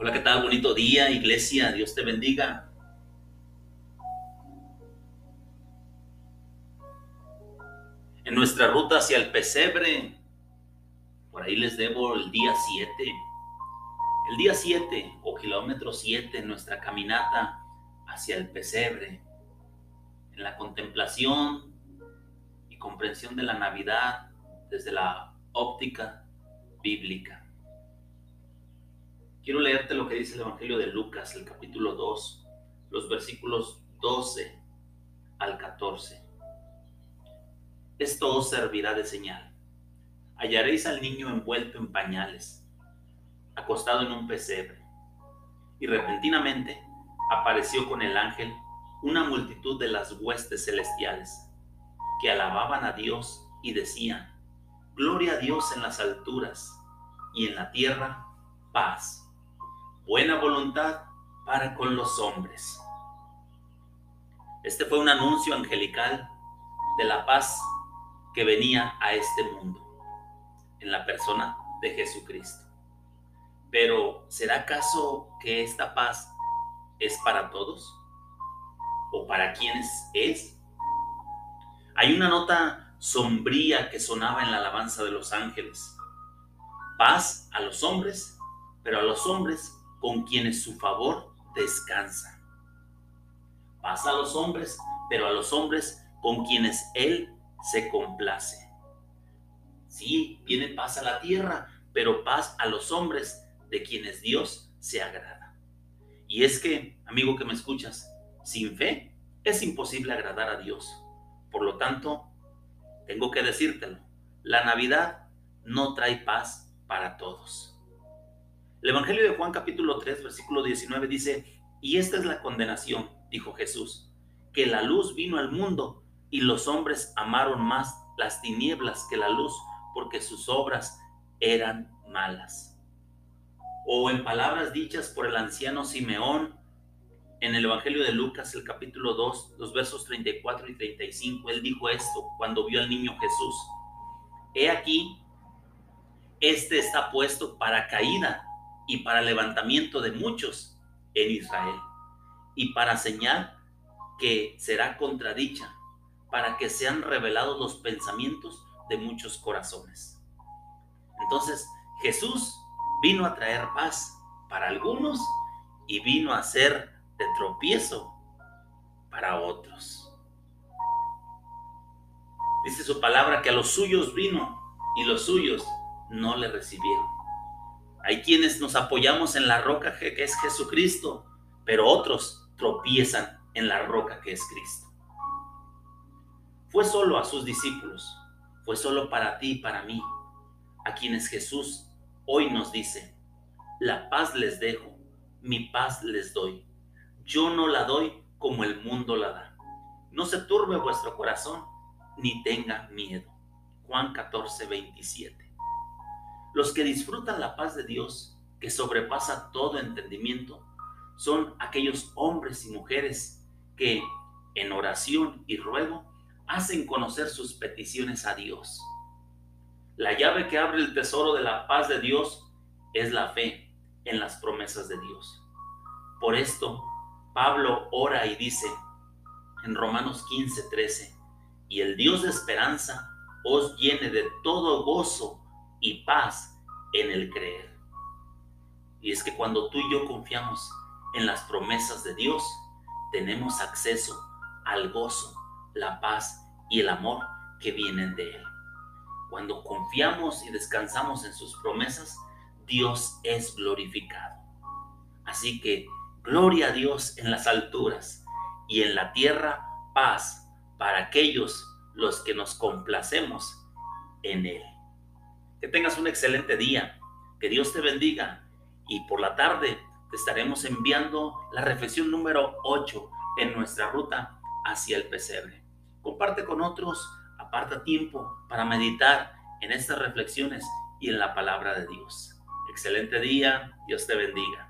Hola, ¿qué tal? Bonito día, iglesia. Dios te bendiga. En nuestra ruta hacia el pesebre, por ahí les debo el día 7. El día 7 o kilómetro 7 en nuestra caminata hacia el pesebre, en la contemplación y comprensión de la Navidad desde la óptica bíblica. Quiero leerte lo que dice el Evangelio de Lucas, el capítulo 2, los versículos 12 al 14. Esto os servirá de señal. Hallaréis al niño envuelto en pañales, acostado en un pesebre. Y repentinamente apareció con el ángel una multitud de las huestes celestiales, que alababan a Dios y decían, Gloria a Dios en las alturas y en la tierra paz buena voluntad para con los hombres. Este fue un anuncio angelical de la paz que venía a este mundo en la persona de Jesucristo. Pero ¿será acaso que esta paz es para todos? ¿O para quienes es? Hay una nota sombría que sonaba en la alabanza de los ángeles. Paz a los hombres, pero a los hombres con quienes su favor descansa. Pasa a los hombres, pero a los hombres con quienes Él se complace. Sí, viene paz a la tierra, pero paz a los hombres de quienes Dios se agrada. Y es que, amigo que me escuchas, sin fe es imposible agradar a Dios. Por lo tanto, tengo que decírtelo, la Navidad no trae paz para todos. El Evangelio de Juan capítulo 3, versículo 19 dice, y esta es la condenación, dijo Jesús, que la luz vino al mundo y los hombres amaron más las tinieblas que la luz porque sus obras eran malas. O en palabras dichas por el anciano Simeón en el Evangelio de Lucas, el capítulo 2, los versos 34 y 35, él dijo esto cuando vio al niño Jesús. He aquí, este está puesto para caída y para levantamiento de muchos en Israel, y para señal que será contradicha, para que sean revelados los pensamientos de muchos corazones. Entonces, Jesús vino a traer paz para algunos y vino a ser de tropiezo para otros. Dice su palabra que a los suyos vino y los suyos no le recibieron. Hay quienes nos apoyamos en la roca que es Jesucristo, pero otros tropiezan en la roca que es Cristo. Fue solo a sus discípulos, fue solo para ti y para mí, a quienes Jesús hoy nos dice, la paz les dejo, mi paz les doy. Yo no la doy como el mundo la da. No se turbe vuestro corazón, ni tenga miedo. Juan 14, 27. Los que disfrutan la paz de Dios, que sobrepasa todo entendimiento, son aquellos hombres y mujeres que en oración y ruego hacen conocer sus peticiones a Dios. La llave que abre el tesoro de la paz de Dios es la fe en las promesas de Dios. Por esto, Pablo ora y dice en Romanos 15, 13, y el Dios de esperanza os llene de todo gozo y paz en el creer. Y es que cuando tú y yo confiamos en las promesas de Dios, tenemos acceso al gozo, la paz y el amor que vienen de Él. Cuando confiamos y descansamos en sus promesas, Dios es glorificado. Así que gloria a Dios en las alturas y en la tierra paz para aquellos los que nos complacemos en Él. Que tengas un excelente día. Que Dios te bendiga. Y por la tarde te estaremos enviando la reflexión número 8 en nuestra ruta hacia el pesebre. Comparte con otros, aparta tiempo para meditar en estas reflexiones y en la palabra de Dios. Excelente día, Dios te bendiga.